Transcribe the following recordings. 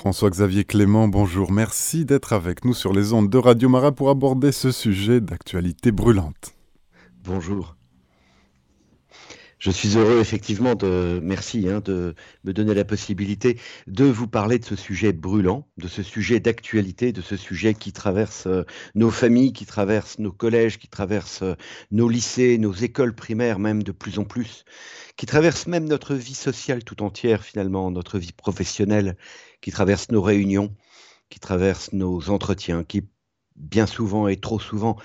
François-Xavier Clément, bonjour. Merci d'être avec nous sur les ondes de Radio Marat pour aborder ce sujet d'actualité brûlante. Bonjour. Je suis heureux effectivement de merci hein, de me donner la possibilité de vous parler de ce sujet brûlant, de ce sujet d'actualité, de ce sujet qui traverse euh, nos familles, qui traverse nos collèges, qui traverse euh, nos lycées, nos écoles primaires même de plus en plus, qui traverse même notre vie sociale tout entière finalement, notre vie professionnelle, qui traverse nos réunions, qui traverse nos entretiens, qui bien souvent et trop souvent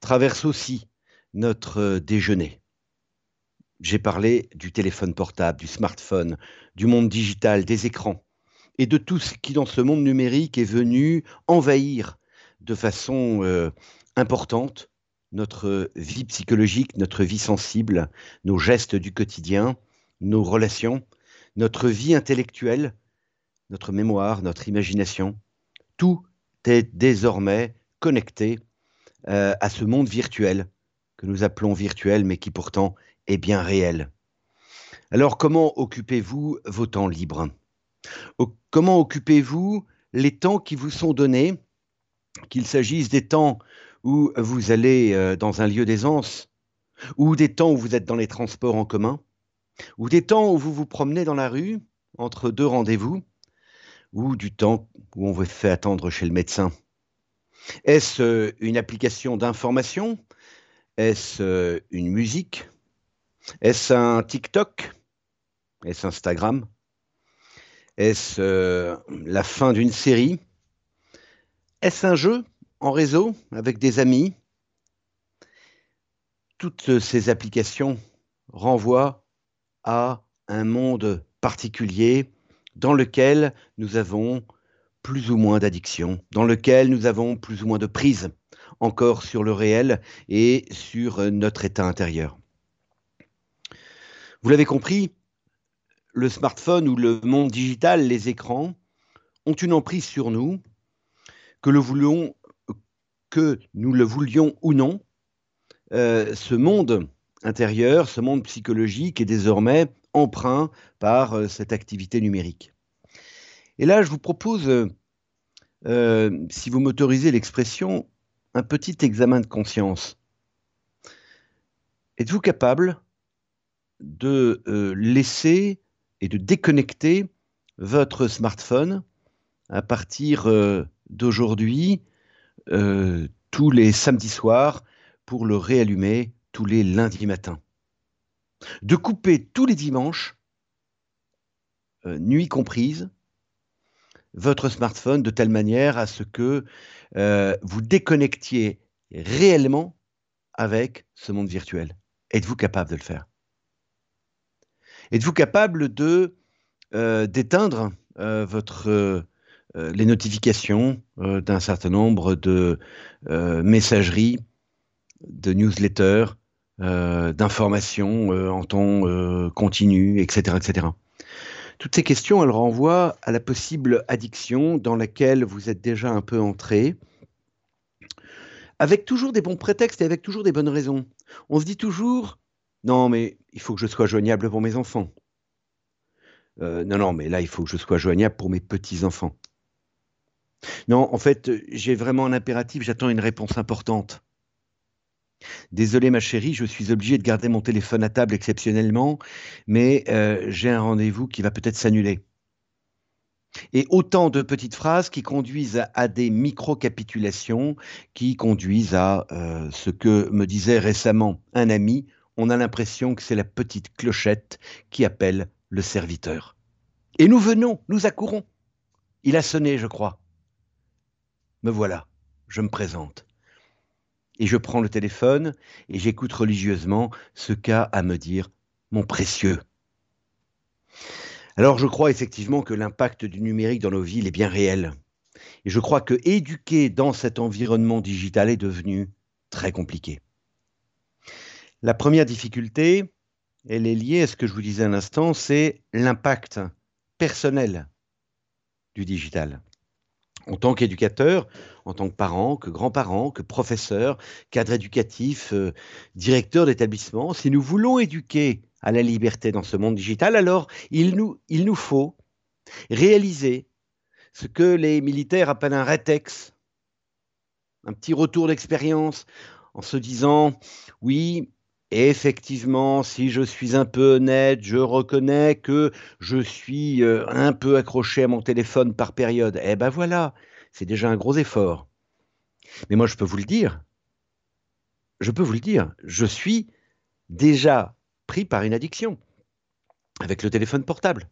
traverse aussi notre euh, déjeuner j'ai parlé du téléphone portable, du smartphone, du monde digital, des écrans, et de tout ce qui, dans ce monde numérique, est venu envahir de façon euh, importante notre vie psychologique, notre vie sensible, nos gestes du quotidien, nos relations, notre vie intellectuelle, notre mémoire, notre imagination. Tout est désormais connecté euh, à ce monde virtuel que nous appelons virtuel, mais qui pourtant est bien réel. Alors comment occupez-vous vos temps libres? Comment occupez-vous les temps qui vous sont donnés, qu'il s'agisse des temps où vous allez euh, dans un lieu d'aisance, ou des temps où vous êtes dans les transports en commun, ou des temps où vous vous promenez dans la rue entre deux rendez-vous, ou du temps où on vous fait attendre chez le médecin? Est-ce euh, une application d'information? Est-ce euh, une musique? Est-ce un TikTok? Est-ce Instagram? Est-ce euh, la fin d'une série? Est-ce un jeu en réseau avec des amis? Toutes ces applications renvoient à un monde particulier dans lequel nous avons plus ou moins d'addiction, dans lequel nous avons plus ou moins de prise encore sur le réel et sur notre état intérieur. Vous l'avez compris, le smartphone ou le monde digital, les écrans, ont une emprise sur nous, que, nous le voulions ou non. Euh, ce monde intérieur, ce monde psychologique est désormais emprunt par euh, cette activité numérique. Et là, je vous propose, euh, si vous m'autorisez l'expression, un petit examen de conscience. Êtes-vous capable de euh, laisser et de déconnecter votre smartphone à partir euh, d'aujourd'hui euh, tous les samedis soirs pour le réallumer tous les lundis matins. De couper tous les dimanches, nuit comprise, votre smartphone de telle manière à ce que vous déconnectiez réellement avec ce monde virtuel. Êtes-vous capable de le faire? Êtes-vous capable de euh, d'éteindre euh, votre euh, les notifications d'un certain nombre de messageries, de newsletters, d'informations en temps continu, etc., etc. Toutes ces questions, elles renvoient à la possible addiction dans laquelle vous êtes déjà un peu entré, avec toujours des bons prétextes et avec toujours des bonnes raisons. On se dit toujours, non, mais il faut que je sois joignable pour mes enfants. Euh, non, non, mais là, il faut que je sois joignable pour mes petits-enfants. Non, en fait, j'ai vraiment un impératif, j'attends une réponse importante. Désolé ma chérie, je suis obligé de garder mon téléphone à table exceptionnellement, mais euh, j'ai un rendez-vous qui va peut-être s'annuler. Et autant de petites phrases qui conduisent à, des micro-capitulations, qui conduisent à euh, ce que me disait récemment un ami, on a l'impression que c'est la petite clochette qui appelle le serviteur. Et nous venons, nous accourons. Il a sonné, je crois. Me voilà, je me présente. Et je prends le téléphone et j'écoute religieusement ce qu'a à me dire mon précieux. Alors je crois effectivement que l'impact du numérique dans nos vies est bien réel. Et je crois que éduquer dans cet environnement digital est devenu très compliqué. La première difficulté, elle est liée à ce que je vous disais un instant, c'est l'impact personnel du digital. En tant qu'éducateur, en tant que parent, que grand-parent, que professeur, cadre éducatif, euh, directeur d'établissement, si nous voulons éduquer à la liberté dans ce monde digital, alors il nous, il nous faut réaliser ce que les militaires appellent un rétex, un petit retour d'expérience en se disant oui, effectivement, si je suis un peu honnête, je reconnais que je suis euh, un peu accroché à mon téléphone par période. Eh ben voilà, c'est déjà un gros effort. Mais moi, je peux vous le dire, je peux vous le dire, je suis déjà pris par une addiction avec le téléphone portable.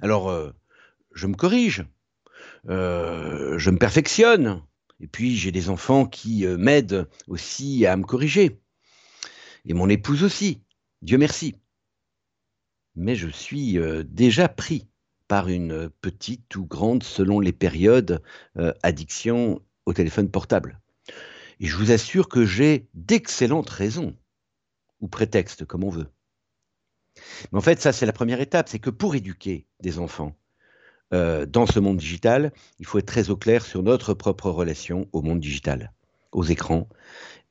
Alors, euh, je me corrige, euh, je me perfectionne, et puis j'ai des enfants qui m'aident aussi à me corriger, et mon épouse aussi, Dieu merci. Mais je suis déjà pris par une petite ou grande, selon les périodes, addiction au téléphone portable. Et je vous assure que j'ai d'excellentes raisons, ou prétextes, comme on veut. Mais en fait, ça, c'est la première étape, c'est que pour éduquer des enfants euh, dans ce monde digital, il faut être très au clair sur notre propre relation au monde digital, aux écrans, euh,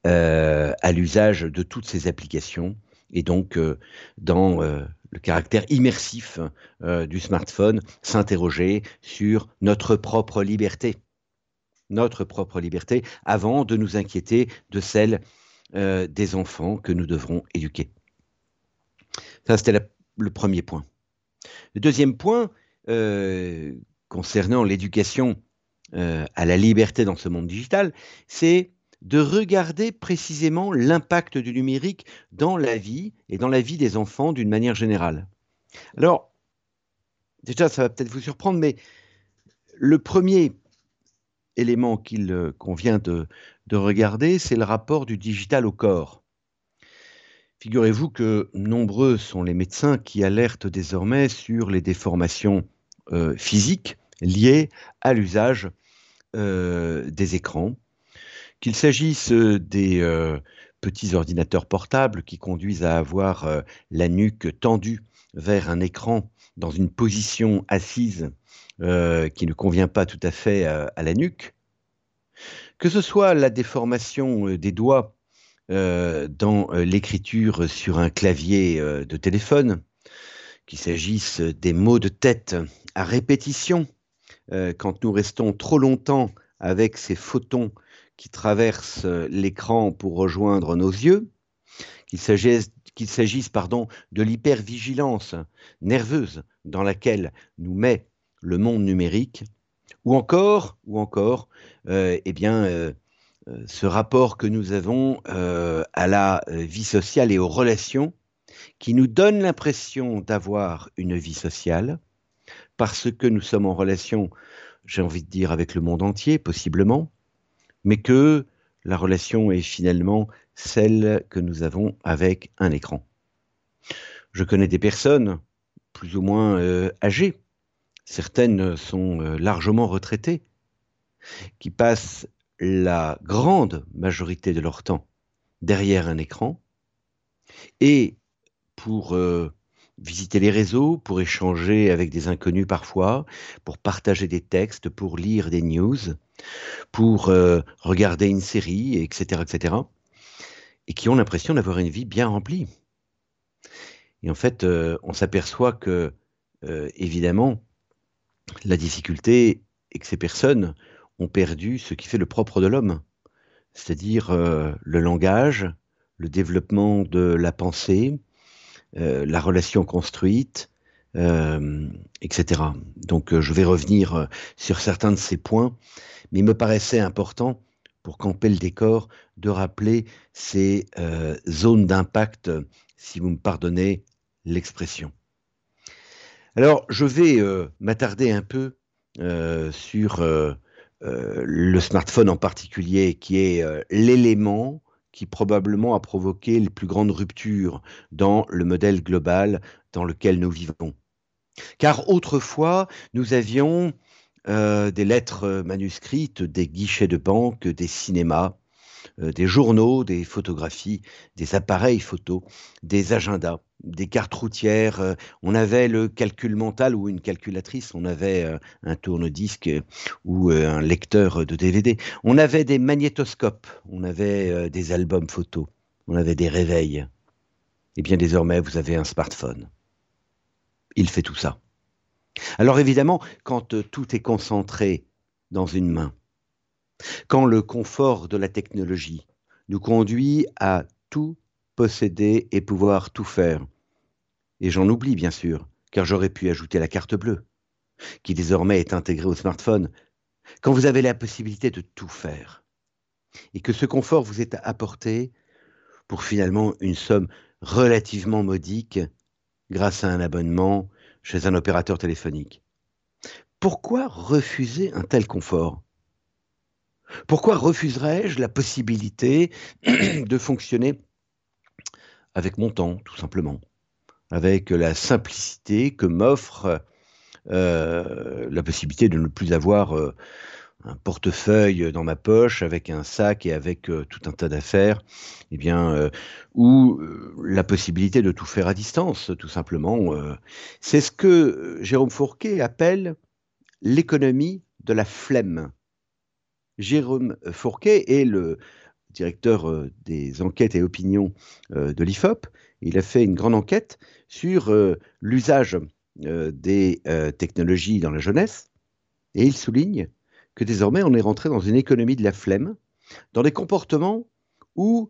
à l'usage de toutes ces applications, et donc euh, dans le caractère immersif du smartphone, s'interroger sur notre propre liberté. Notre propre liberté, avant de nous inquiéter de celle des enfants que nous devrons éduquer. Ça, c'était le premier point. Le deuxième point, euh, concernant l'éducation euh, à la liberté dans ce monde digital, c'est de regarder précisément l'impact du numérique dans la vie et dans la vie des enfants d'une manière générale. Alors, déjà, ça va peut-être vous surprendre, mais le premier élément qu'il euh, convient de regarder, c'est le rapport du digital au corps. Figurez-vous que nombreux sont les médecins qui alertent désormais sur les déformations euh, physiques liées à l'usage euh, des écrans, qu'il s'agisse des euh, petits ordinateurs portables qui conduisent à avoir la nuque tendue vers un écran dans une position assise qui ne convient pas tout à fait à la nuque, que ce soit la déformation des doigts euh, dans euh, l'écriture sur un clavier euh, de téléphone, qu'il s'agisse des mots de tête à répétition, quand nous restons trop longtemps avec ces photons qui traversent l'écran pour rejoindre nos yeux, qu'il s'agisse, pardon, de l'hypervigilance nerveuse dans laquelle nous met le monde numérique, ou encore, ou encore, eh bien, euh, ce rapport que nous avons euh, à la euh, vie sociale et aux relations qui nous donne l'impression d'avoir une vie sociale parce que nous sommes en relation, j'ai envie de dire, avec le monde entier, possiblement, mais que la relation est finalement celle que nous avons avec un écran. Je connais des personnes plus ou moins âgées, certaines sont largement retraitées, qui passent la grande majorité de leur temps derrière un écran et pour euh, visiter les réseaux, pour échanger avec des inconnus parfois, pour partager des textes, pour lire des news, pour euh, regarder une série, etc., etc., et qui ont l'impression d'avoir une vie bien remplie. Et en fait, euh, on s'aperçoit que, évidemment, la difficulté est que ces personnes ont perdu ce qui fait le propre de l'homme, c'est-à-dire euh, le langage, le développement de la pensée, euh, la relation construite, euh, etc. Donc je vais revenir sur certains de ces points, mais il me paraissait important pour camper le décor de rappeler ces zones d'impact, si vous me pardonnez l'expression. Alors je vais m'attarder un peu sur euh, le smartphone en particulier, qui est euh, l'élément qui probablement a provoqué les plus grandes ruptures dans le modèle global dans lequel nous vivons. Car autrefois, nous avions euh, des lettres manuscrites, des guichets de banque, des cinémas, des journaux, des photographies, des appareils photos, des agendas des cartes routières, euh, on avait le calcul mental ou une calculatrice, on avait euh, un tourne-disque ou euh, un lecteur de DVD, on avait des magnétoscopes, on avait des albums photos, on avait des réveils. Et bien désormais, vous avez un smartphone. Il fait tout ça. Alors évidemment, quand euh, tout est concentré dans une main, quand le confort de la technologie nous conduit à tout posséder et pouvoir tout faire, et j'en oublie bien sûr, car j'aurais pu ajouter la carte bleue, qui désormais est intégrée au smartphone, quand vous avez la possibilité de tout faire, et que ce confort vous est apporté pour finalement une somme relativement modique grâce à un abonnement chez un opérateur téléphonique. Pourquoi refuser un tel confort? Pourquoi refuserais-je la possibilité de fonctionner avec mon temps, tout simplement, avec la simplicité que m'offre euh, la possibilité de ne plus avoir euh, un portefeuille dans ma poche avec un sac et avec euh, tout un tas d'affaires, eh bien, ou la possibilité de tout faire à distance, tout simplement. c'est ce que Jérôme Fourquet appelle l'économie de la flemme. Jérôme Fourquet est le directeur des enquêtes et opinions de l'IFOP. Il a fait une grande enquête sur l'usage des technologies dans la jeunesse et il souligne que désormais on est rentré dans une économie de la flemme, dans des comportements où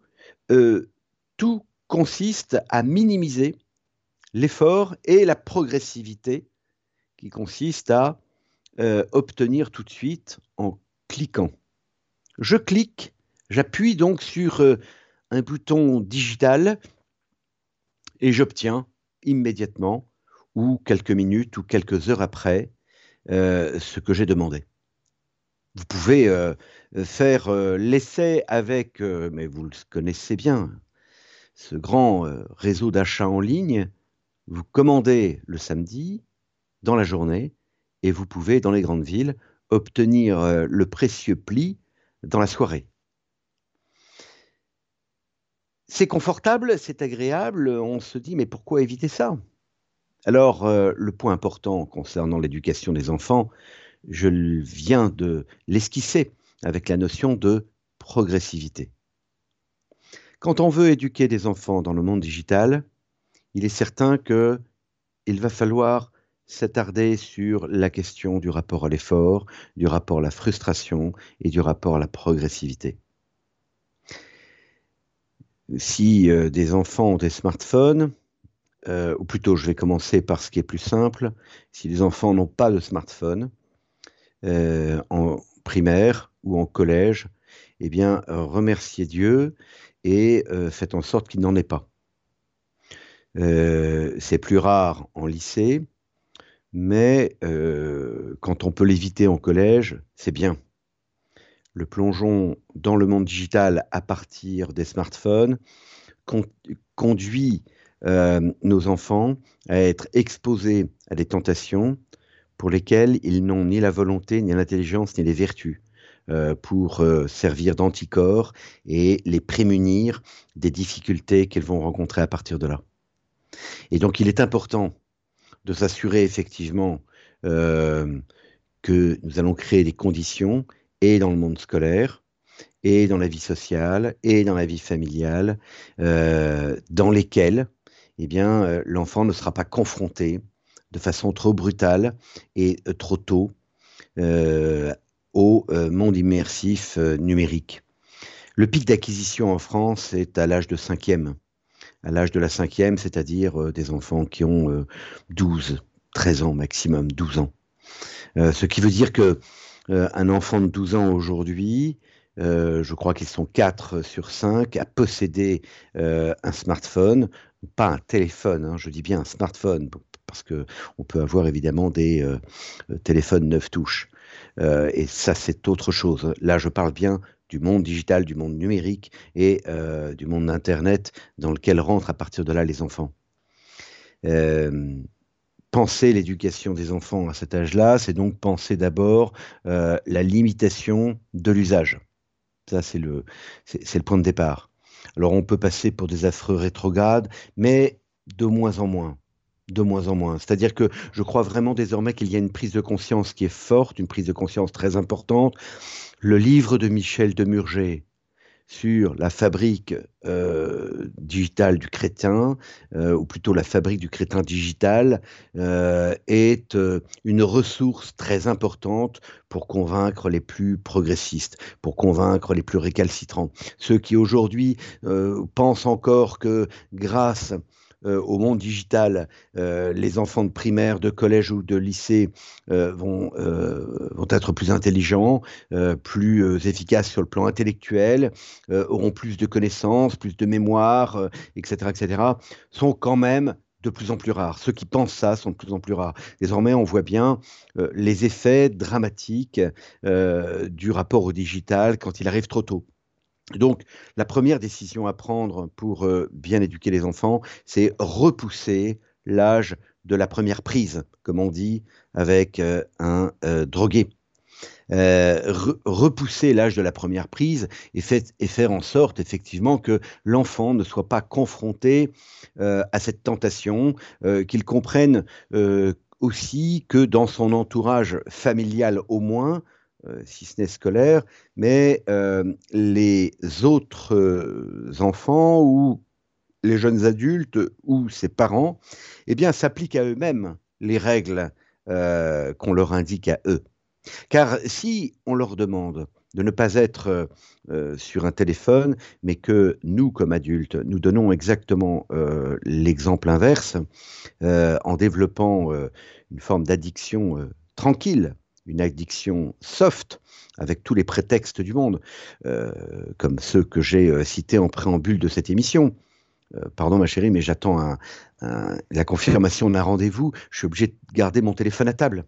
euh, tout consiste à minimiser l'effort et la progressivité qui consiste à euh, obtenir tout de suite en cliquant. Je clique, j'appuie donc sur euh, un bouton digital et j'obtiens immédiatement ou quelques minutes ou quelques heures après ce que j'ai demandé. Vous pouvez euh, faire euh, l'essai avec, euh, mais vous le connaissez bien, ce grand réseau d'achat en ligne. Vous commandez le samedi, dans la journée, et vous pouvez, dans les grandes villes, obtenir le précieux pli dans la soirée. C'est confortable, c'est agréable, on se dit mais pourquoi éviter ça? Alors le point important concernant l'éducation des enfants, je viens de l'esquisser avec la notion de progressivité. Quand on veut éduquer des enfants dans le monde digital, il est certain que il va falloir s'attarder sur la question du rapport à l'effort, du rapport à la frustration et du rapport à la progressivité. Si euh, des enfants ont des smartphones, euh, ou plutôt je vais commencer par ce qui est plus simple, si les enfants n'ont pas de smartphone, euh, en primaire ou en collège, eh bien, remerciez Dieu et faites en sorte qu'il n'en ait pas. c'est plus rare en lycée, mais quand on peut l'éviter en collège, c'est bien. Le plongeon dans le monde digital à partir des smartphones conduit nos enfants à être exposés à des tentations pour lesquels ils n'ont ni la volonté, ni l'intelligence, ni les vertus euh, pour euh, servir d'anticorps et les prémunir des difficultés qu'ils vont rencontrer à partir de là. Et donc il est important de s'assurer effectivement euh, que nous allons créer des conditions, et dans le monde scolaire, et dans la vie sociale, et dans la vie familiale, dans lesquelles eh bien, l'enfant ne sera pas confronté de façon trop brutale et euh, trop tôt euh, au euh, monde immersif numérique. Le pic d'acquisition en France est à l'âge de cinquième. À l'âge de la cinquième, c'est-à-dire des enfants qui ont 12, 13 ans maximum, 12 ans. ce qui veut dire que un enfant de 12 ans aujourd'hui, je crois qu'ils sont 4 sur 5 à posséder un smartphone, pas un téléphone, hein, je dis bien un smartphone, parce qu'on peut avoir évidemment des euh, euh, téléphones neuf touches. Euh, et ça, c'est autre chose. Là, je parle bien du monde digital, du monde numérique et du monde Internet dans lequel rentrent à partir de là les enfants. penser l'éducation des enfants à cet âge-là, c'est donc penser d'abord la limitation de l'usage. Ça, c'est le, c'est le point de départ. Alors, on peut passer pour des affreux rétrogrades, mais de moins en moins de moins en moins. C'est-à-dire que je crois vraiment désormais qu'il y a une prise de conscience qui est forte, une prise de conscience très importante. Le livre de Michel Demurger sur la fabrique euh, digitale du crétin, euh, ou plutôt la fabrique du crétin digital, euh, est une ressource très importante pour convaincre les plus progressistes, pour convaincre les plus récalcitrants. Ceux qui aujourd'hui pensent encore que grâce au monde digital, euh, les enfants de primaire, de collège ou de lycée euh, vont, vont être plus intelligents, plus efficaces sur le plan intellectuel, auront plus de connaissances, plus de mémoire, etc., etc., sont quand même de plus en plus rares. Ceux qui pensent ça sont de plus en plus rares. Désormais, on voit bien les effets dramatiques du rapport au digital quand il arrive trop tôt. Donc, la première décision à prendre pour euh, bien éduquer les enfants, c'est repousser l'âge de la première prise, comme on dit avec euh, un euh, drogué. repousser l'âge de la première prise et, faire en sorte effectivement que l'enfant ne soit pas confronté à cette tentation, qu'il comprenne aussi que dans son entourage familial au moins, si ce n'est scolaire, mais euh, les autres euh, enfants ou les jeunes adultes ou ses parents, eh bien, s'appliquent à eux-mêmes les règles qu'on leur indique à eux. Car si on leur demande de ne pas être sur un téléphone, mais que nous, comme adultes, nous donnons exactement l'exemple inverse, en développant une forme d'addiction tranquille une addiction soft, avec tous les prétextes du monde, euh, comme ceux que j'ai euh, cités en préambule de cette émission. Euh, pardon ma chérie, mais j'attends la confirmation d'un rendez-vous, je suis obligé de garder mon téléphone à table.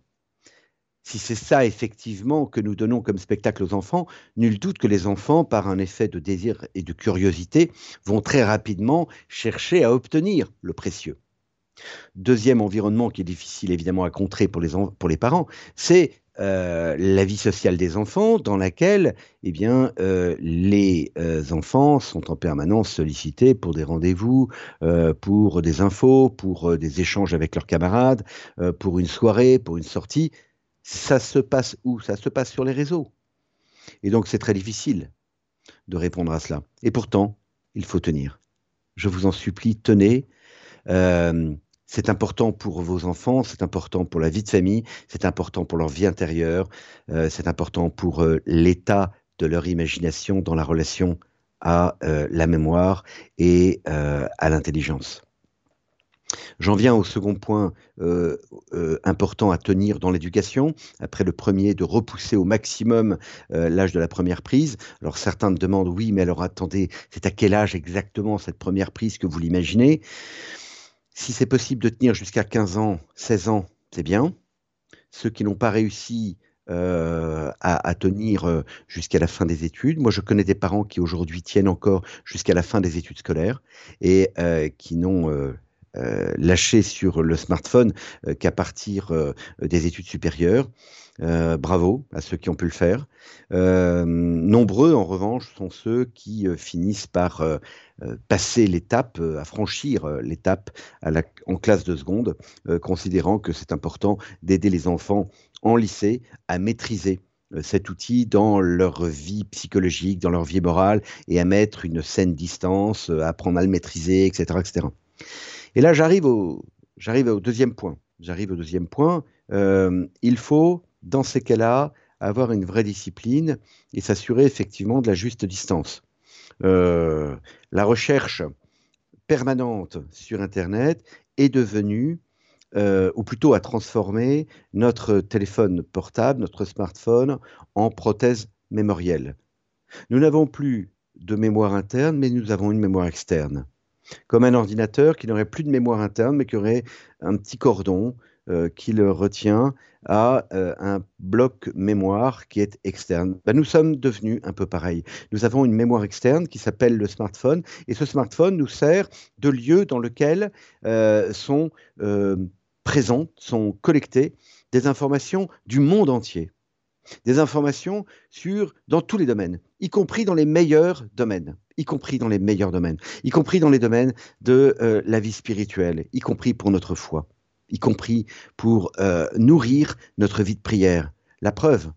Si c'est ça effectivement que nous donnons comme spectacle aux enfants, nul doute que les enfants, par un effet de désir et de curiosité, vont très rapidement chercher à obtenir le précieux. Deuxième environnement qui est difficile évidemment à contrer pour les, parents, c'est euh, la vie sociale des enfants, dans laquelle eh bien, euh, les euh, enfants sont en permanence sollicités pour des rendez-vous, pour des infos, pour des échanges avec leurs camarades, pour une soirée, pour une sortie. Ça se passe où? Ça se passe sur les réseaux. Et donc c'est très difficile de répondre à cela. Et pourtant, il faut tenir. Je vous en supplie, tenez. C'est important pour vos enfants, c'est important pour la vie de famille, c'est important pour leur vie intérieure, euh, c'est important pour euh, l'état de leur imagination dans la relation à euh, la mémoire et à l'intelligence. J'en viens au second point important à tenir dans l'éducation, après le premier de repousser au maximum l'âge de la première prise. Alors certains me demandent, oui, mais alors attendez, c'est à quel âge exactement cette première prise que vous l'imaginez? Si c'est possible de tenir jusqu'à 15 ans, 16 ans, c'est bien. Ceux qui n'ont pas réussi euh, à, tenir euh, jusqu'à la fin des études. Moi, je connais des parents qui aujourd'hui tiennent encore jusqu'à la fin des études scolaires et euh, qui n'ont lâché sur le smartphone qu'à partir des études supérieures. Euh, bravo à ceux qui ont pu le faire. Euh, nombreux, en revanche, sont ceux qui euh, finissent par passer l'étape, à franchir l'étape en classe de seconde, considérant que c'est important d'aider les enfants en lycée à maîtriser cet outil dans leur vie psychologique, dans leur vie morale, et à mettre une saine distance, à apprendre à le maîtriser, etc. etc. Et là, j'arrive au, deuxième point. J'arrive au deuxième point. il faut dans ces cas-là, avoir une vraie discipline et s'assurer effectivement de la juste distance. Euh, la recherche permanente sur Internet est devenue, euh, ou plutôt a transformé notre téléphone portable, notre smartphone, en prothèse mémorielle. Nous n'avons plus de mémoire interne, mais nous avons une mémoire externe. Comme un ordinateur qui n'aurait plus de mémoire interne, mais qui aurait un petit cordon euh, qui le retient à euh, un bloc mémoire qui est externe. Ben, nous sommes devenus un peu pareil. Nous avons une mémoire externe qui s'appelle le smartphone et ce smartphone nous sert de lieu dans lequel euh, sont présentes, sont collectées des informations du monde entier. Des informations sur, dans tous les domaines, y compris dans les meilleurs domaines, y compris dans les meilleurs domaines, y compris dans les domaines de la vie spirituelle, y compris pour notre foi y compris pour euh, nourrir notre vie de prière. La preuve,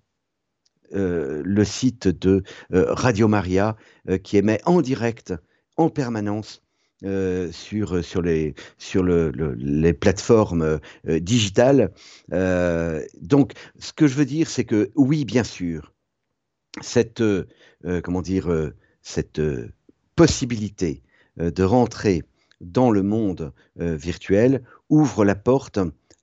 le site de Radio Maria qui émet en direct, en permanence, sur, sur, les, sur le, les plateformes digitales. donc, ce que je veux dire, c'est que oui, bien sûr, cette, comment dire, cette possibilité de rentrer dans le monde virtuel ouvre la porte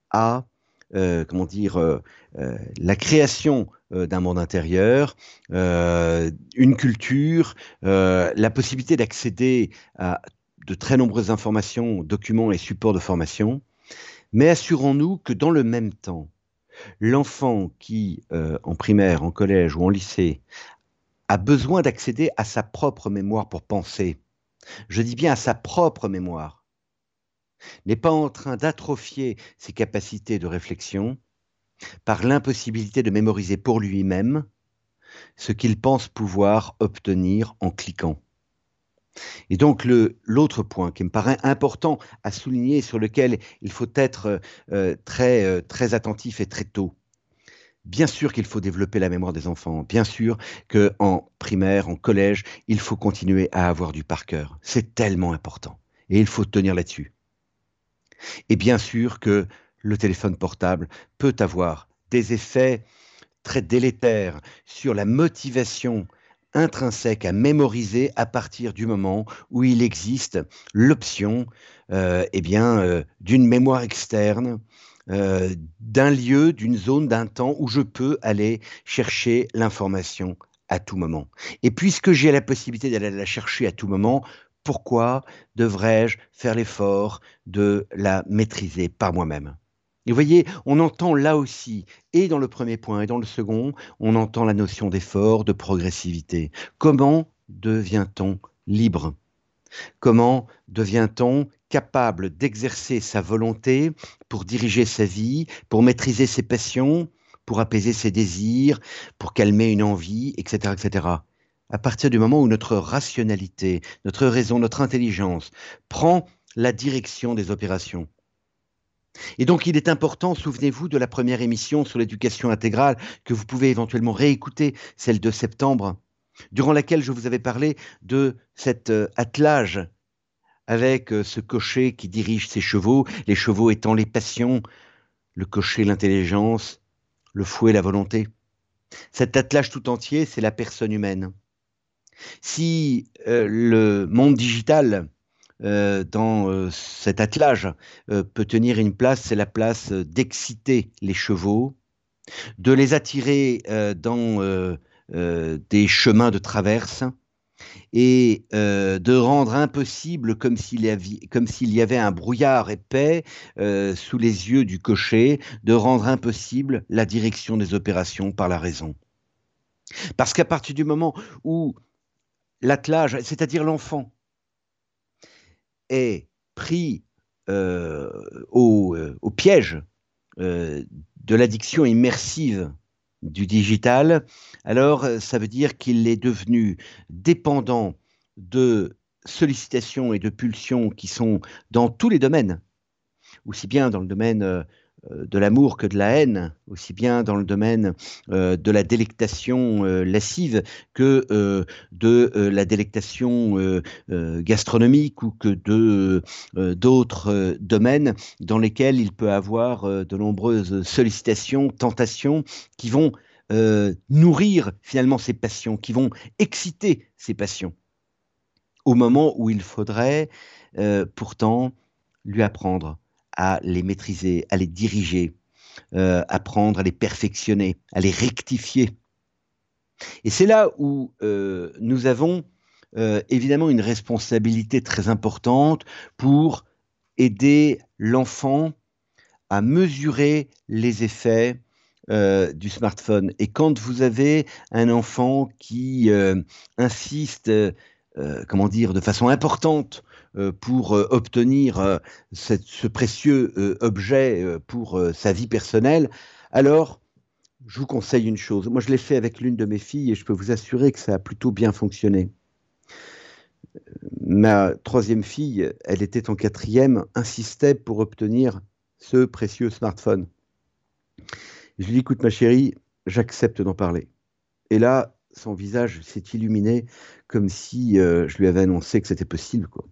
à euh, comment dire, euh, euh, la création d'un monde intérieur, une culture, la possibilité d'accéder à de très nombreuses informations, documents et supports de formation. Mais assurons-nous que dans le même temps, l'enfant qui, en primaire, en collège ou en lycée, a besoin d'accéder à sa propre mémoire pour penser, je dis bien à sa propre mémoire, n'est pas en train d'atrophier ses capacités de réflexion par l'impossibilité de mémoriser pour lui-même ce qu'il pense pouvoir obtenir en cliquant. Et donc l'autre point qui me paraît important à souligner, sur lequel il faut être euh, très, euh, très attentif et très tôt, Bien sûr qu'il faut développer la mémoire des enfants. Bien sûr qu'en primaire, en collège, il faut continuer à avoir du par cœur. C'est tellement important. Et il faut tenir là-dessus. Et bien sûr que le téléphone portable peut avoir des effets très délétères sur la motivation intrinsèque à mémoriser à partir du moment où il existe l'option euh, eh euh, d'une mémoire externe euh, d'un lieu, d'une zone, d'un temps où je peux aller chercher l'information à tout moment. Et puisque j'ai la possibilité d'aller la chercher à tout moment, pourquoi devrais-je faire l'effort de la maîtriser par moi-même? Et vous voyez, on entend là aussi, et dans le premier point et dans le second, on entend la notion d'effort, de progressivité. Comment devient-on libre? Comment devient-on capable d'exercer sa volonté pour diriger sa vie, pour maîtriser ses passions, pour apaiser ses désirs, pour calmer une envie, etc., etc à partir du moment où notre rationalité, notre raison, notre intelligence prend la direction des opérations. Et donc il est important, souvenez-vous de la première émission sur l'éducation intégrale que vous pouvez éventuellement réécouter, celle de septembre, durant laquelle je vous avais parlé de cet euh, attelage avec euh, ce cocher qui dirige ses chevaux, les chevaux étant les passions, le cocher l'intelligence, le fouet la volonté. Cet attelage tout entier, c'est la personne humaine. Si euh, le monde digital euh, dans cet attelage peut tenir une place, c'est la place d'exciter les chevaux, de les attirer dans des chemins de traverse et de rendre impossible, comme s'il y, avait un brouillard épais sous les yeux du cocher, de rendre impossible la direction des opérations par la raison. Parce qu'à partir du moment où l'attelage, c'est-à-dire l'enfant, est pris euh, euh, au, piège euh, de l'addiction immersive du digital, alors ça veut dire qu'il est devenu dépendant de sollicitations et de pulsions qui sont dans tous les domaines, aussi bien dans le domaine euh, de l'amour que de la haine, aussi bien dans le domaine euh, de la délectation euh, lascive que de la délectation gastronomique ou que d'autres domaines dans lesquels il peut avoir de nombreuses sollicitations, tentations qui vont nourrir finalement ses passions, qui vont exciter ses passions, au moment où il faudrait pourtant lui apprendre à les maîtriser, à les diriger, euh, apprendre à les perfectionner, à les rectifier. Et c'est là où euh, nous avons euh, évidemment une responsabilité très importante pour aider l'enfant à mesurer les effets du smartphone. Et quand vous avez un enfant qui insiste, comment dire, de façon importante euh, pour euh, obtenir euh, ce précieux objet pour sa vie personnelle, alors je vous conseille une chose. Moi, je l'ai fait avec l'une de mes filles et je peux vous assurer que ça a plutôt bien fonctionné. Ma troisième fille, elle était en quatrième, insistait pour obtenir ce précieux smartphone. Je lui dis, écoute ma chérie, j'accepte d'en parler. Et là, son visage s'est illuminé comme si euh, je lui avais annoncé que c'était possible. Quoi.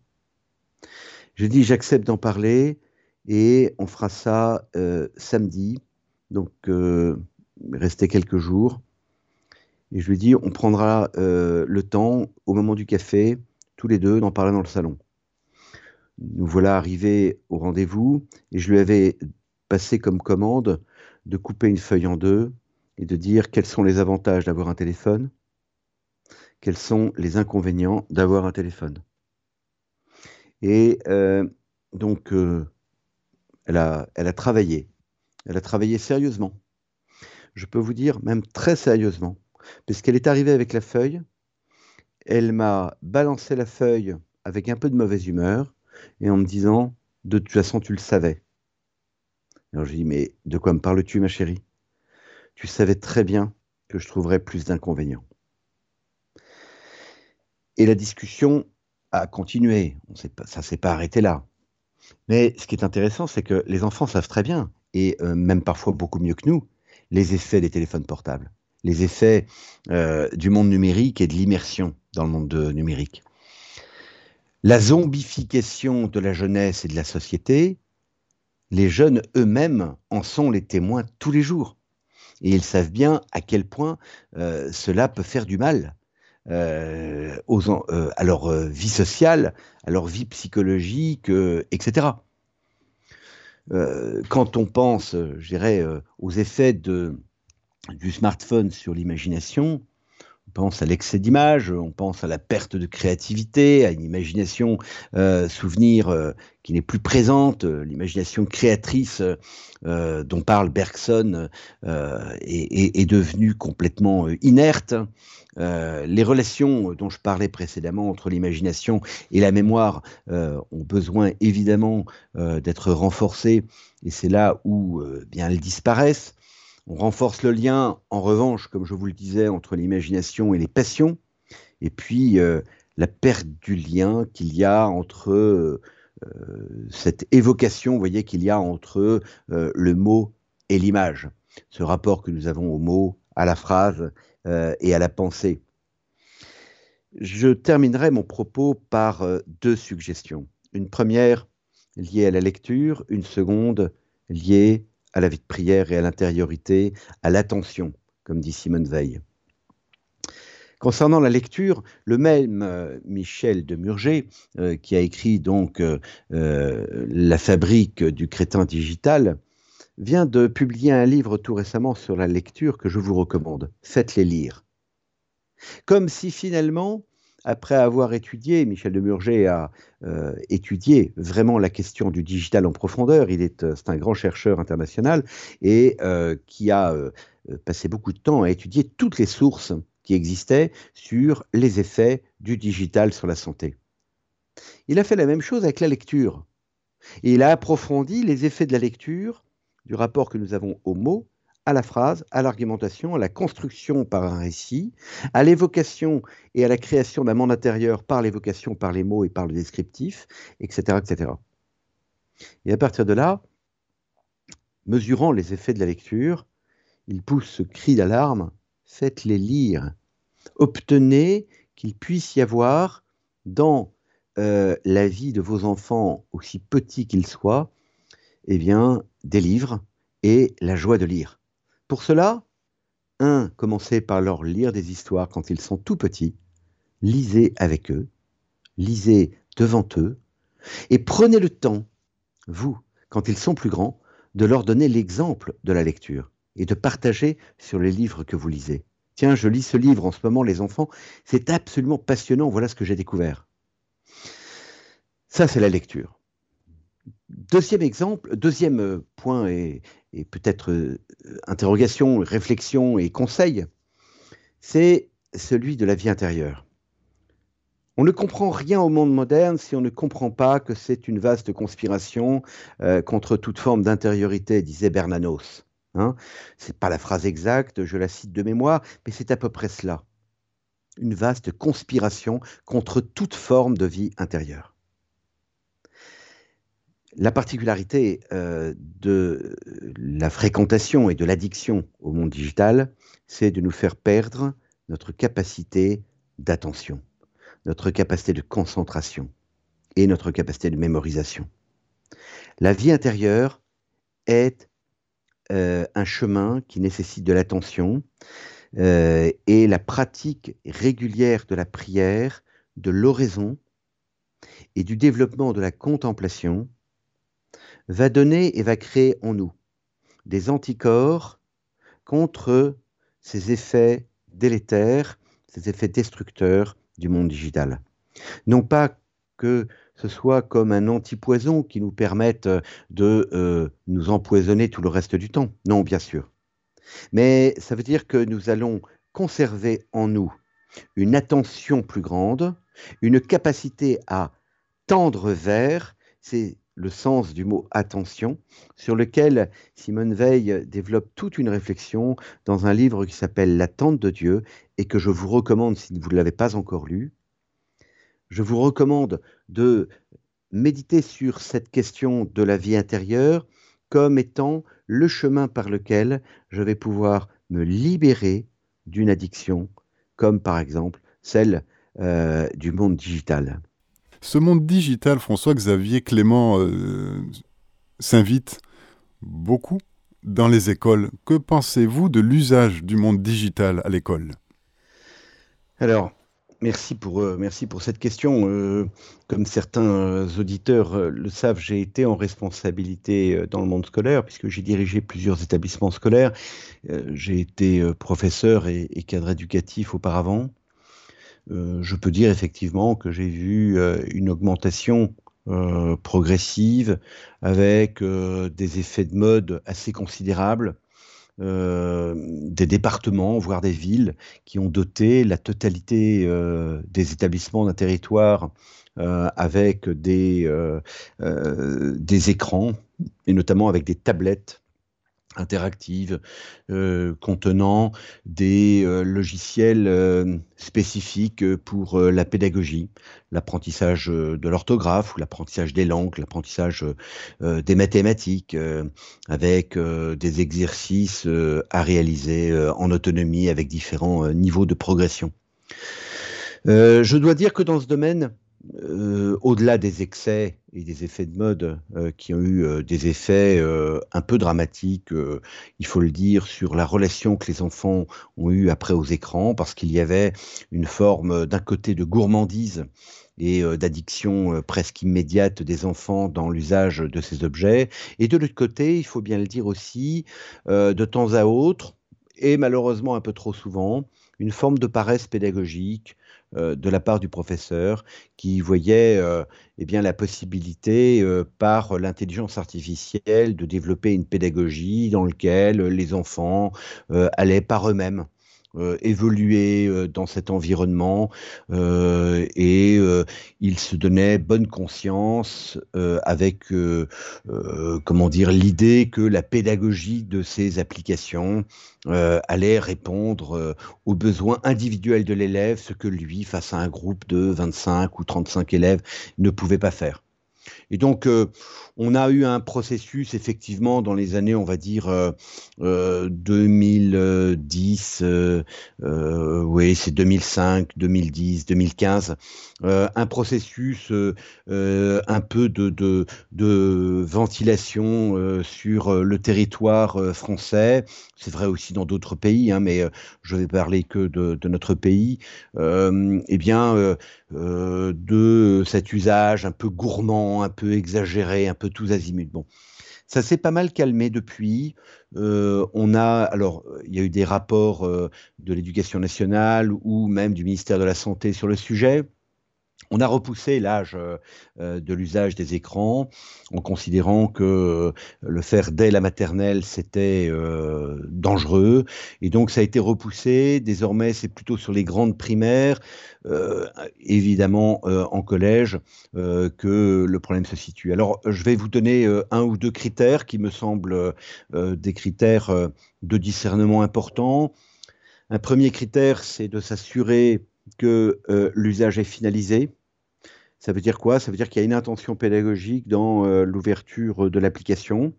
Je dis j'accepte d'en parler et on fera ça euh, samedi. Donc, euh, restez quelques jours. Et je lui dis on prendra le temps au moment du café, tous les deux, d'en parler dans le salon. Nous voilà arrivés au rendez-vous et je lui avais passé comme commande de couper une feuille en deux et de dire quels sont les avantages d'avoir un téléphone, quels sont les inconvénients d'avoir un téléphone. Et euh, donc, euh, elle, a, travaillé. Elle a travaillé sérieusement. Je peux vous dire même très sérieusement. Puisqu'elle est arrivée avec la feuille, elle m'a balancé la feuille avec un peu de mauvaise humeur et en me disant, de toute façon, tu le savais. Alors je dis, mais de quoi me parles-tu, ma chérie? Tu savais très bien que je trouverais plus d'inconvénients. Et la discussion a continué. Ça ne s'est pas arrêté là. Mais ce qui est intéressant, c'est que les enfants savent très bien, et euh, même parfois beaucoup mieux que nous, les effets des téléphones portables, les effets euh, du monde numérique et de l'immersion dans le monde numérique. La zombification de la jeunesse et de la société, les jeunes eux-mêmes en sont les témoins tous les jours. Et ils savent bien à quel point euh, cela peut faire du mal euh, aux, euh, à leur vie sociale, à leur vie psychologique, etc. quand on pense, je dirais, aux effets du smartphone sur l'imagination, on pense à l'excès d'image, on pense à la perte de créativité, à une imagination souvenir qui n'est plus présente, l'imagination créatrice dont parle Bergson est, devenue complètement inerte. Euh, les relations dont je parlais précédemment entre l'imagination et la mémoire euh, ont besoin évidemment euh, d'être renforcées et c'est là où bien elles disparaissent. On renforce le lien, en revanche, comme je vous le disais, entre l'imagination et les passions, et puis la perte du lien qu'il y a entre cette évocation, voyez, qu'il y a entre le mot et l'image, ce rapport que nous avons au mot, à la phrase euh, et à la pensée. Je terminerai mon propos par euh, deux suggestions. Une première liée à la lecture, une seconde liée à la vie de prière et à l'intériorité, à l'attention, comme dit Simone Veil. Concernant la lecture, le même euh, Michel de Murger, qui a écrit donc La fabrique du crétin digital, vient de publier un livre tout récemment sur la lecture que je vous recommande. Faites-les lire. Comme si finalement, après avoir étudié, Michel de Murger a euh, étudié vraiment la question du digital en profondeur, il est, euh, c'est un grand chercheur international et euh, qui a passé beaucoup de temps à étudier toutes les sources qui existaient sur les effets du digital sur la santé. Il a fait la même chose avec la lecture. Et il a approfondi les effets de la lecture du rapport que nous avons au mot, à la phrase, à l'argumentation, à la construction par un récit, à l'évocation et à la création d'un monde intérieur par l'évocation, par les mots et par le descriptif, etc., etc. Et à partir de là, mesurant les effets de la lecture, il pousse ce cri d'alarme, faites-les lire, obtenez qu'il puisse y avoir dans euh, la vie de vos enfants, aussi petits qu'ils soient, eh bien, des livres et la joie de lire. Pour cela, un, commencez par leur lire des histoires quand ils sont tout petits, lisez avec eux, lisez devant eux, et prenez le temps, vous, quand ils sont plus grands, de leur donner l'exemple de la lecture et de partager sur les livres que vous lisez. Tiens, je lis ce livre en ce moment, les enfants, c'est absolument passionnant, voilà ce que j'ai découvert. Ça, c'est la lecture. Deuxième exemple, deuxième euh, point et, peut-être euh, interrogation, réflexion et conseil, c'est celui de la vie intérieure. On ne comprend rien au monde moderne si on ne comprend pas que c'est une vaste conspiration euh, contre toute forme d'intériorité, disait Bernanos. Hein Ce n'est pas la phrase exacte, je la cite de mémoire, mais c'est à peu près cela. Une vaste conspiration contre toute forme de vie intérieure. La particularité euh, de la fréquentation et de l'addiction au monde digital, c'est de nous faire perdre notre capacité d'attention, notre capacité de concentration et notre capacité de mémorisation. La vie intérieure est euh, un chemin qui nécessite de l'attention euh, et la pratique régulière de la prière, de l'oraison et du développement de la contemplation va donner et va créer en nous des anticorps contre ces effets délétères, ces effets destructeurs du monde digital. Non pas que ce soit comme un antipoison qui nous permette de euh, nous empoisonner tout le reste du temps. Non, bien sûr. Mais ça veut dire que nous allons conserver en nous une attention plus grande, une capacité à tendre vers, c'est le sens du mot attention, sur lequel Simone Veil développe toute une réflexion dans un livre qui s'appelle L'attente de Dieu et que je vous recommande si vous ne l'avez pas encore lu. Je vous recommande de méditer sur cette question de la vie intérieure comme étant le chemin par lequel je vais pouvoir me libérer d'une addiction, comme par exemple celle euh, du monde digital. Ce monde digital, François-Xavier Clément euh, s'invite beaucoup dans les écoles. Que pensez-vous de l'usage du monde digital à l'école? Alors, Merci pour, euh, merci pour cette question. Euh, comme certains auditeurs le savent, j'ai été en responsabilité dans le monde scolaire puisque j'ai dirigé plusieurs établissements scolaires. j'ai été professeur et, cadre éducatif auparavant. Je peux dire effectivement que j'ai vu une augmentation progressive avec des effets de mode assez considérables euh, des départements, voire des villes, qui ont doté la totalité euh, des établissements d'un territoire euh, avec des écrans, et notamment avec des tablettes interactive euh, contenant des euh, logiciels euh, spécifiques pour la pédagogie, l'apprentissage de l'orthographe ou l'apprentissage des langues, l'apprentissage des mathématiques, avec des exercices à réaliser en autonomie avec différents niveaux de progression. je dois dire que dans ce domaine, euh, au-delà des excès et des effets de mode euh, qui ont eu euh, des effets un peu dramatiques, il faut le dire, sur la relation que les enfants ont eue après aux écrans, parce qu'il y avait une forme d'un côté de gourmandise et d'addiction presque immédiate des enfants dans l'usage de ces objets, et de l'autre côté, il faut bien le dire aussi, de temps à autre, et malheureusement un peu trop souvent, une forme de paresse pédagogique, de la part du professeur qui voyait euh, eh bien, la possibilité euh, par l'intelligence artificielle de développer une pédagogie dans laquelle les enfants allaient par eux-mêmes euh, évoluer euh, dans cet environnement euh, et il se donnait bonne conscience avec comment dire l'idée que la pédagogie de ces applications allait répondre aux besoins individuels de l'élève, ce que lui, face à un groupe de 25 ou 35 élèves, ne pouvait pas faire. Et donc, euh, on a eu un processus, effectivement, dans les années, on va dire, 2010, euh, euh, oui, c'est 2005, 2010, 2015, un processus un peu de, de, ventilation sur le territoire français. C'est vrai aussi dans d'autres pays, hein, mais je vais parler que de, notre pays. eh bien, de cet usage un peu gourmand, un peu exagéré, un peu tous azimuts. Bon, ça s'est pas mal calmé depuis. Euh, on a, alors, il y a eu des rapports euh, de l'éducation nationale ou même du ministère de la Santé sur le sujet. On a repoussé l'âge euh, de l'usage des écrans en considérant que le faire dès la maternelle, c'était euh, dangereux. Et donc, ça a été repoussé. Désormais, c'est plutôt sur les grandes primaires, euh, évidemment en collège, que le problème se situe. Alors, je vais vous donner un ou deux critères qui me semblent des critères de discernement importants. Un premier critère, c'est de s'assurer que l'usage est finalisé Ça veut dire quoi? Ça veut dire qu'il y a une intention pédagogique dans euh, l'ouverture de l'application.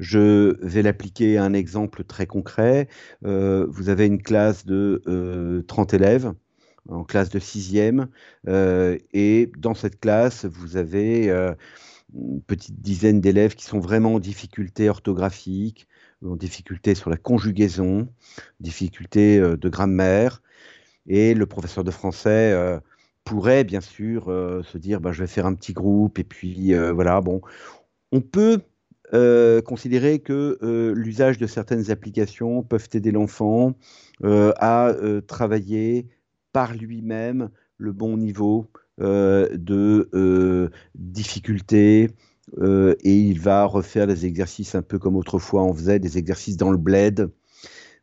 Je vais l'appliquer à un exemple très concret. Euh, vous avez une classe de 30 élèves en classe de sixième, et dans cette classe, vous avez une petite dizaine d'élèves qui sont vraiment en difficulté orthographique, en difficulté sur la conjugaison, difficulté de grammaire, et le professeur de français pourrait bien sûr euh, se dire bah, je vais faire un petit groupe et puis euh, voilà bon. On peut euh, considérer que l'usage de certaines applications peuvent aider l'enfant à travailler par lui-même le bon niveau de difficulté et il va refaire des exercices un peu comme autrefois on faisait des exercices dans le bled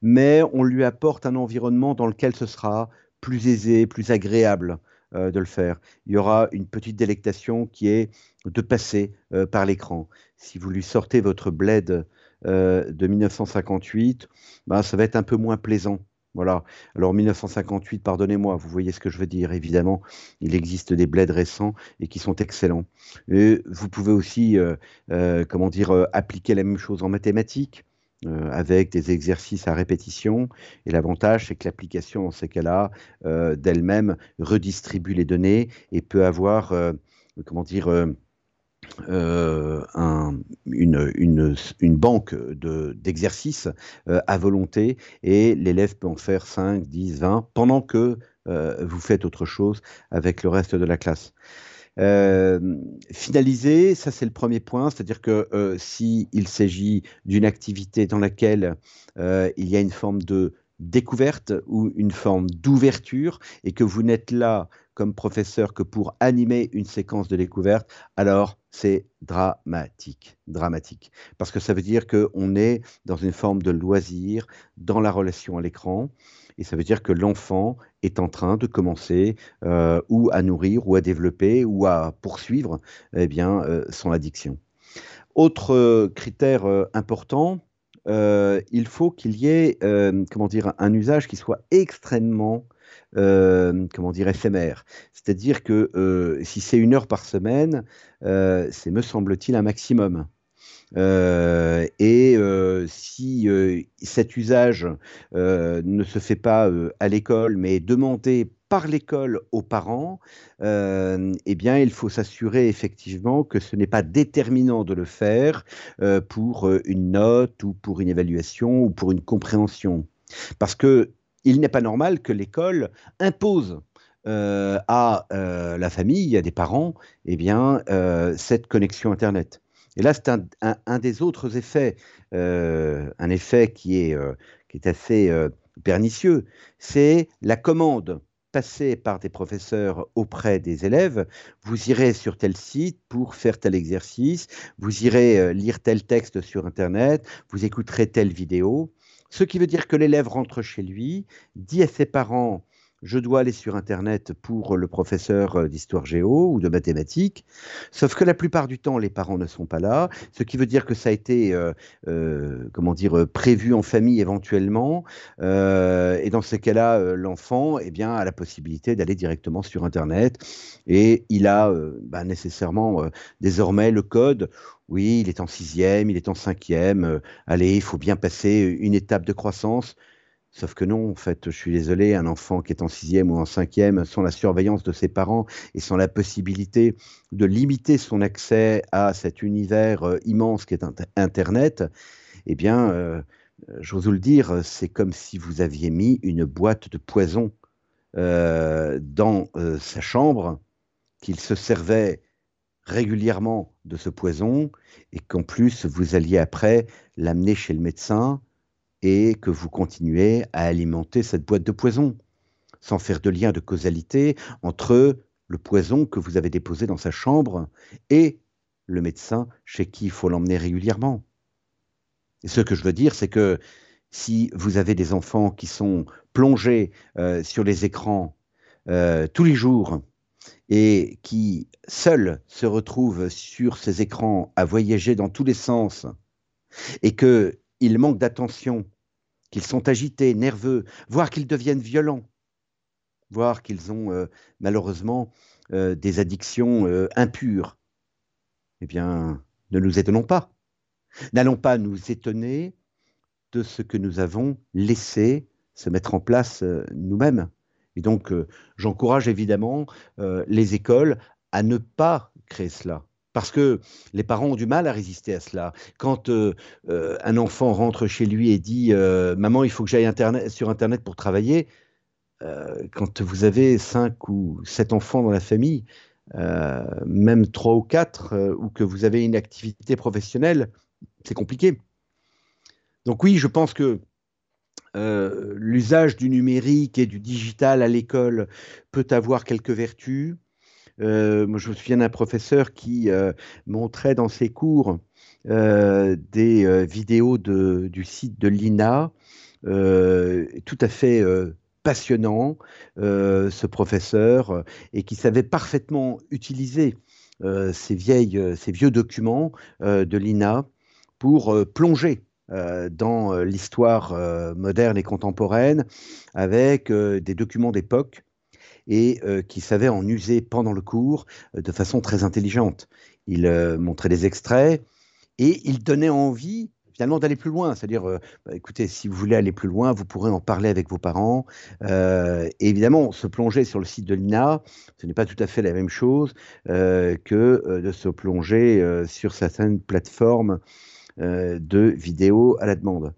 mais on lui apporte un environnement dans lequel ce sera plus aisé, plus agréable euh, de le faire. Il y aura une petite délectation qui est de passer euh, par l'écran. Si vous lui sortez votre bled euh, de 1958, ben, ça va être un peu moins plaisant. Voilà. Alors 1958, pardonnez-moi, vous voyez ce que je veux dire. Évidemment, il existe des bleds récents et qui sont excellents. Et vous pouvez aussi, comment dire, appliquer la même chose en mathématiques. Euh, avec des exercices à répétition. Et l'avantage, c'est que l'application, dans ces cas-là, euh, d'elle-même redistribue les données et peut avoir, euh, comment dire, un, une, une, une, banque d'exercices à volonté et l'élève peut en faire 5, 10, 20 pendant que vous faites autre chose avec le reste de la classe. Euh, finaliser, ça c'est le premier point, c'est-à-dire que euh, s'il s'agit d'une activité dans laquelle euh, il y a une forme de découverte ou une forme d'ouverture et que vous n'êtes là comme professeur que pour animer une séquence de découverte, alors c'est dramatique, dramatique. Parce que ça veut dire qu'on est dans une forme de loisir, dans la relation à l'écran, et ça veut dire que l'enfant est en train de commencer euh, ou à nourrir ou à développer ou à poursuivre eh bien, euh, son addiction. Autre euh, critère important, il faut qu'il y ait comment dire, un usage qui soit extrêmement comment dire, éphémère. C'est-à-dire que si c'est une heure par semaine, c'est, me semble-t-il, un maximum. Euh, et euh, si euh, cet usage ne se fait pas à l'école, mais est demandé par l'école aux parents, eh bien, il faut s'assurer effectivement que ce n'est pas déterminant de le faire pour une note ou pour une évaluation ou pour une compréhension. Parce que il n'est pas normal que l'école impose à la famille, à des parents, eh bien, cette connexion Internet. Et là, c'est un, des autres effets, euh, un effet qui est, euh, assez euh, pernicieux, c'est la commande passée par des professeurs auprès des élèves. Vous irez sur tel site pour faire tel exercice, vous irez lire tel texte sur Internet, vous écouterez telle vidéo. Ce qui veut dire que l'élève rentre chez lui, dit à ses parents je dois aller sur Internet pour le professeur euh, d'histoire géo ou de mathématiques. Sauf que la plupart du temps, les parents ne sont pas là, ce qui veut dire que ça a été, euh, euh, comment dire, prévu en famille éventuellement. et dans ces cas-là, l'enfant, eh bien, a la possibilité d'aller directement sur Internet et il a bah, nécessairement désormais le code oui, il est en sixième, il est en cinquième. allez, il faut bien passer une étape de croissance. Sauf que non, en fait, je suis désolé, un enfant qui est en sixième ou en cinquième, sans la surveillance de ses parents et sans la possibilité de limiter son accès à cet univers euh, immense qui est Internet, eh bien, euh, j'ose vous le dire, c'est comme si vous aviez mis une boîte de poison euh, dans sa chambre, qu'il se servait régulièrement de ce poison et qu'en plus vous alliez après l'amener chez le médecin et que vous continuez à alimenter cette boîte de poison, sans faire de lien de causalité entre le poison que vous avez déposé dans sa chambre et le médecin chez qui il faut l'emmener régulièrement. Et ce que je veux dire, c'est que si vous avez des enfants qui sont plongés euh, sur les écrans euh, tous les jours et qui seuls se retrouvent sur ces écrans à voyager dans tous les sens et que ils manquent d'attention, qu'ils sont agités, nerveux, voire qu'ils deviennent violents, voire qu'ils ont malheureusement des addictions impures. Eh bien, ne nous étonnons pas. N'allons pas nous étonner de ce que nous avons laissé se mettre en place nous-mêmes. Et donc, j'encourage évidemment les écoles à ne pas créer cela. Parce que les parents ont du mal à résister à cela. Quand euh, euh, un enfant rentre chez lui et dit euh, Maman, il faut que j'aille sur Internet pour travailler, quand vous avez cinq ou sept enfants dans la famille, même trois ou quatre, ou que vous avez une activité professionnelle, c'est compliqué. Donc oui, je pense que l'usage du numérique et du digital à l'école peut avoir quelques vertus. Euh, je me souviens d'un professeur qui euh, montrait dans ses cours euh, des vidéos du site de l'INA, tout à fait passionnant, ce professeur, et qui savait parfaitement utiliser ces vieux documents de l'INA pour plonger dans l'histoire moderne et contemporaine avec des documents d'époque et euh, qui savait en user pendant le cours euh, de façon très intelligente. Il euh, montrait des extraits et il donnait envie finalement d'aller plus loin. C'est-à-dire, bah, écoutez, si vous voulez aller plus loin, vous pourrez en parler avec vos parents. évidemment, se plonger sur le site de l'INA, ce n'est pas tout à fait la même chose que de se plonger sur certaines plateformes de vidéos à la demande.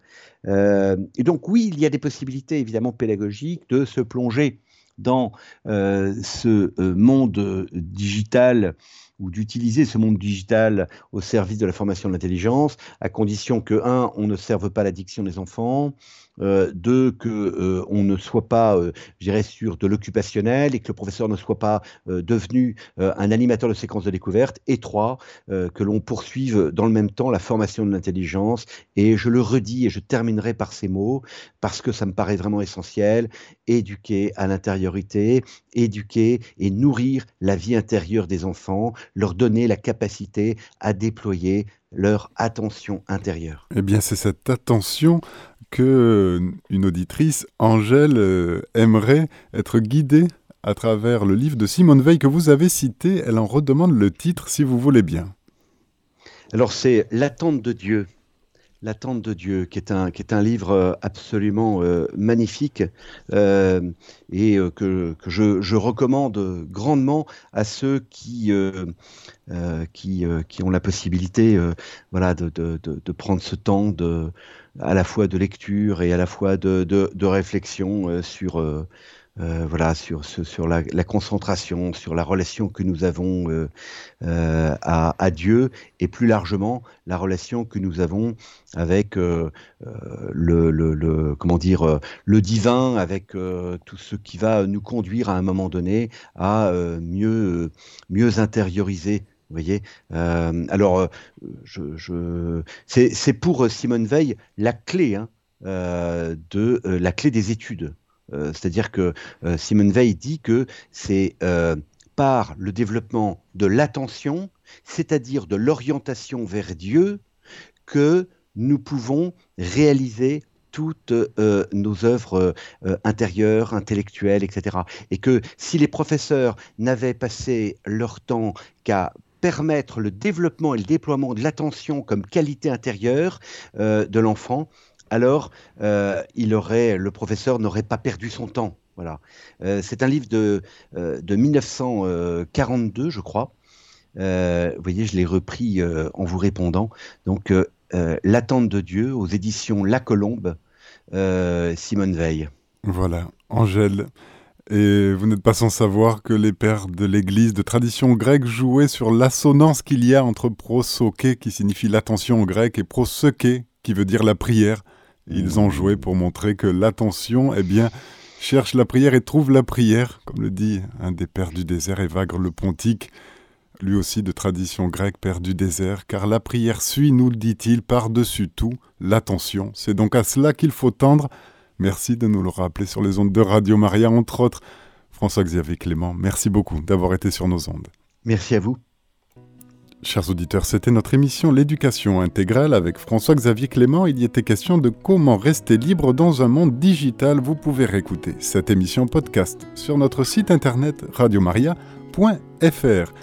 et donc oui, il y a des possibilités évidemment pédagogiques de se plonger dans euh, ce euh, monde digital ou d'utiliser ce monde digital au service de la formation de l'intelligence, à condition que, un, on ne serve pas l'addiction des enfants, euh, deux, que euh, ne soit pas, euh, je dirais, sur de l'occupationnel et que le professeur ne soit pas devenu un animateur de séquences de découverte, et trois, que l'on poursuive dans le même temps la formation de l'intelligence. Et je le redis et je terminerai par ces mots parce que ça me paraît vraiment essentiel éduquer à l'intériorité, éduquer et nourrir la vie intérieure des enfants, leur donner la capacité à déployer leur attention intérieure. Eh bien, c'est cette attention que euh, une auditrice, Angèle, euh, aimerait être guidée à travers le livre de Simone Veil que vous avez cité. Elle en redemande le titre si vous voulez bien. Alors c'est L'attente de Dieu. L'attente de Dieu, qui est un, livre euh, absolument magnifique et que, je, recommande grandement à ceux qui, ont la possibilité de, prendre ce temps à la fois de lecture et à la fois de, réflexion euh, sur, euh, euh, voilà, sur, sur la, concentration, sur la relation que nous avons à, à, Dieu et plus largement la relation que nous avons avec le, comment dire, le divin, avec tout ce qui va nous conduire à un moment donné à mieux, mieux intérioriser voyez euh, Alors, euh, je, c'est pour euh, Simone Veil la clé hein, de la clé des études. C'est-à-dire que Simone Veil dit que c'est par le développement de l'attention, c'est-à-dire de l'orientation vers Dieu, que nous pouvons réaliser toutes nos œuvres intérieures, intellectuelles, etc. Et que si les professeurs n'avaient passé leur temps qu'à permettre le développement et le déploiement de l'attention comme qualité intérieure euh, de l'enfant, alors euh, le professeur n'aurait pas perdu son temps. Voilà. Euh, c'est un livre de, de 1942, je crois. vous voyez, je l'ai repris en vous répondant. Donc, L'attente de Dieu aux éditions La Colombe, Simone Veil. Voilà, Angèle. Et vous n'êtes pas sans savoir que les pères de l'église de tradition grecque jouaient sur l'assonance qu'il y a entre prosoké, qui signifie l'attention en grec, et prosoké, qui veut dire la prière. Ils ont joué pour montrer que l'attention, eh bien, cherche la prière et trouve la prière, comme le dit un des pères du désert, Évagre le Pontique, lui aussi de tradition grecque, père du désert, car la prière suit, nous le dit-il, par-dessus tout, l'attention. C'est donc à cela qu'il faut tendre Merci de nous le rappeler sur les ondes de Radio Maria, entre autres. François-Xavier Clément, merci beaucoup d'avoir été sur nos ondes. Merci à vous. Chers auditeurs, c'était notre émission L'éducation intégrale avec François-Xavier Clément. Il y était question de comment rester libre dans un monde digital. Vous pouvez réécouter cette émission podcast sur notre site internet radiomaria.fr.